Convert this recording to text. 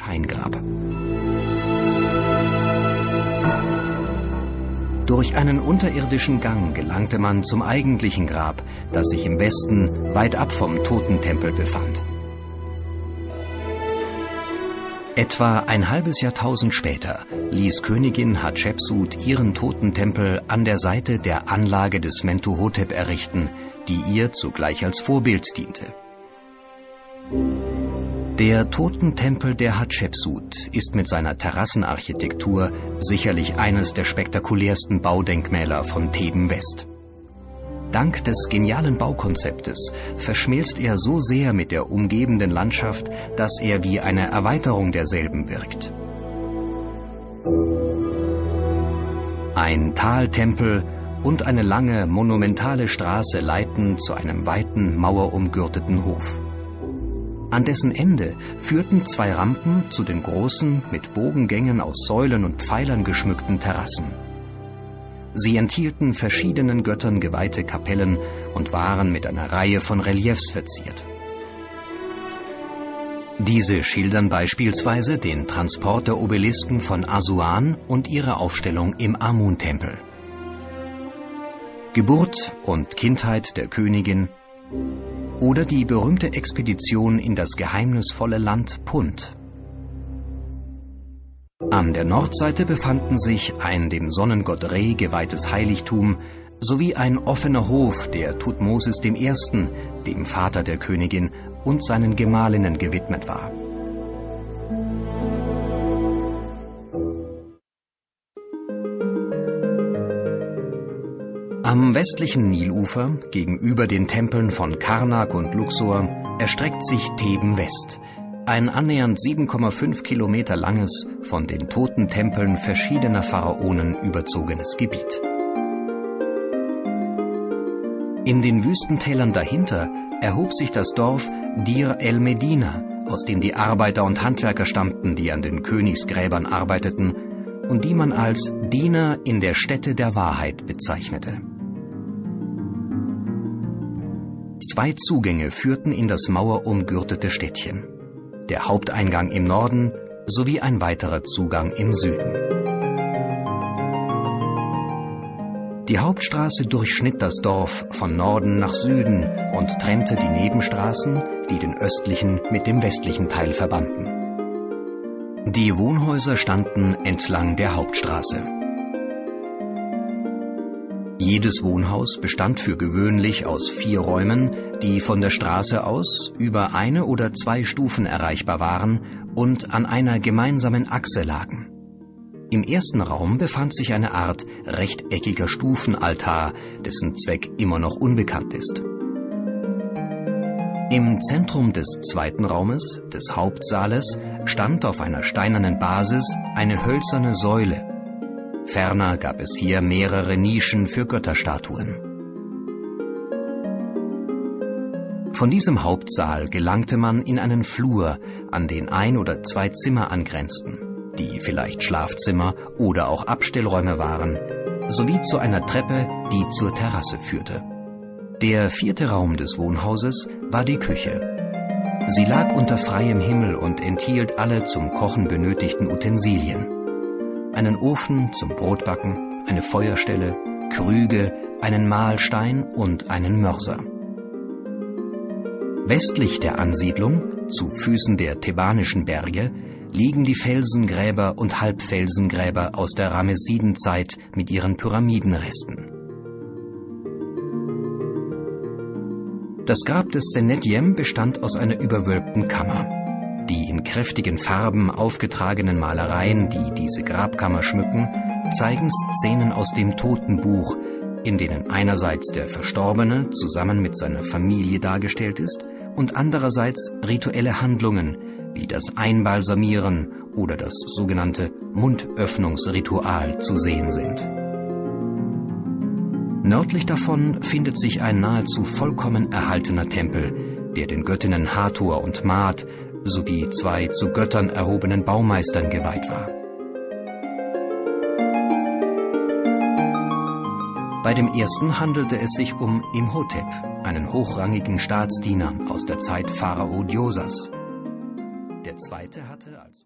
Scheingrab. Durch einen unterirdischen Gang gelangte man zum eigentlichen Grab, das sich im Westen weit ab vom Totentempel befand. Etwa ein halbes Jahrtausend später ließ Königin Hatschepsut ihren Totentempel an der Seite der Anlage des Mentuhotep errichten, die ihr zugleich als Vorbild diente. Der Totentempel der Hatschepsut ist mit seiner Terrassenarchitektur sicherlich eines der spektakulärsten Baudenkmäler von Theben West. Dank des genialen Baukonzeptes verschmilzt er so sehr mit der umgebenden Landschaft, dass er wie eine Erweiterung derselben wirkt. Ein Taltempel und eine lange, monumentale Straße leiten zu einem weiten, mauerumgürteten Hof. An dessen Ende führten zwei Rampen zu den großen, mit Bogengängen aus Säulen und Pfeilern geschmückten Terrassen. Sie enthielten verschiedenen Göttern geweihte Kapellen und waren mit einer Reihe von Reliefs verziert. Diese schildern beispielsweise den Transport der Obelisken von Asuan und ihre Aufstellung im Amun-Tempel. Geburt und Kindheit der Königin oder die berühmte Expedition in das geheimnisvolle Land Punt. An der Nordseite befanden sich ein dem Sonnengott Re geweihtes Heiligtum sowie ein offener Hof, der Tutmosis I., dem Vater der Königin, und seinen Gemahlinnen gewidmet war. Am westlichen Nilufer, gegenüber den Tempeln von Karnak und Luxor, erstreckt sich Theben West, ein annähernd 7,5 Kilometer langes, von den toten Tempeln verschiedener Pharaonen überzogenes Gebiet. In den Wüstentälern dahinter erhob sich das Dorf Dir el Medina, aus dem die Arbeiter und Handwerker stammten, die an den Königsgräbern arbeiteten und die man als Diener in der Stätte der Wahrheit bezeichnete. Zwei Zugänge führten in das mauerumgürtete Städtchen. Der Haupteingang im Norden sowie ein weiterer Zugang im Süden. Die Hauptstraße durchschnitt das Dorf von Norden nach Süden und trennte die Nebenstraßen, die den östlichen mit dem westlichen Teil verbanden. Die Wohnhäuser standen entlang der Hauptstraße. Jedes Wohnhaus bestand für gewöhnlich aus vier Räumen, die von der Straße aus über eine oder zwei Stufen erreichbar waren und an einer gemeinsamen Achse lagen. Im ersten Raum befand sich eine Art rechteckiger Stufenaltar, dessen Zweck immer noch unbekannt ist. Im Zentrum des zweiten Raumes, des Hauptsaales, stand auf einer steinernen Basis eine hölzerne Säule, Ferner gab es hier mehrere Nischen für Götterstatuen. Von diesem Hauptsaal gelangte man in einen Flur, an den ein oder zwei Zimmer angrenzten, die vielleicht Schlafzimmer oder auch Abstellräume waren, sowie zu einer Treppe, die zur Terrasse führte. Der vierte Raum des Wohnhauses war die Küche. Sie lag unter freiem Himmel und enthielt alle zum Kochen benötigten Utensilien einen Ofen zum Brotbacken, eine Feuerstelle, Krüge, einen Mahlstein und einen Mörser. Westlich der Ansiedlung, zu Füßen der thebanischen Berge, liegen die Felsengräber und Halbfelsengräber aus der Ramessidenzeit mit ihren Pyramidenresten. Das Grab des Senedjem bestand aus einer überwölbten Kammer. Die in kräftigen Farben aufgetragenen Malereien, die diese Grabkammer schmücken, zeigen Szenen aus dem Totenbuch, in denen einerseits der Verstorbene zusammen mit seiner Familie dargestellt ist und andererseits rituelle Handlungen wie das Einbalsamieren oder das sogenannte Mundöffnungsritual zu sehen sind. Nördlich davon findet sich ein nahezu vollkommen erhaltener Tempel, der den Göttinnen Hathor und Maat sowie zwei zu Göttern erhobenen Baumeistern geweiht war. Bei dem ersten handelte es sich um Imhotep, einen hochrangigen Staatsdiener aus der Zeit Pharao Diosas. Der zweite hatte als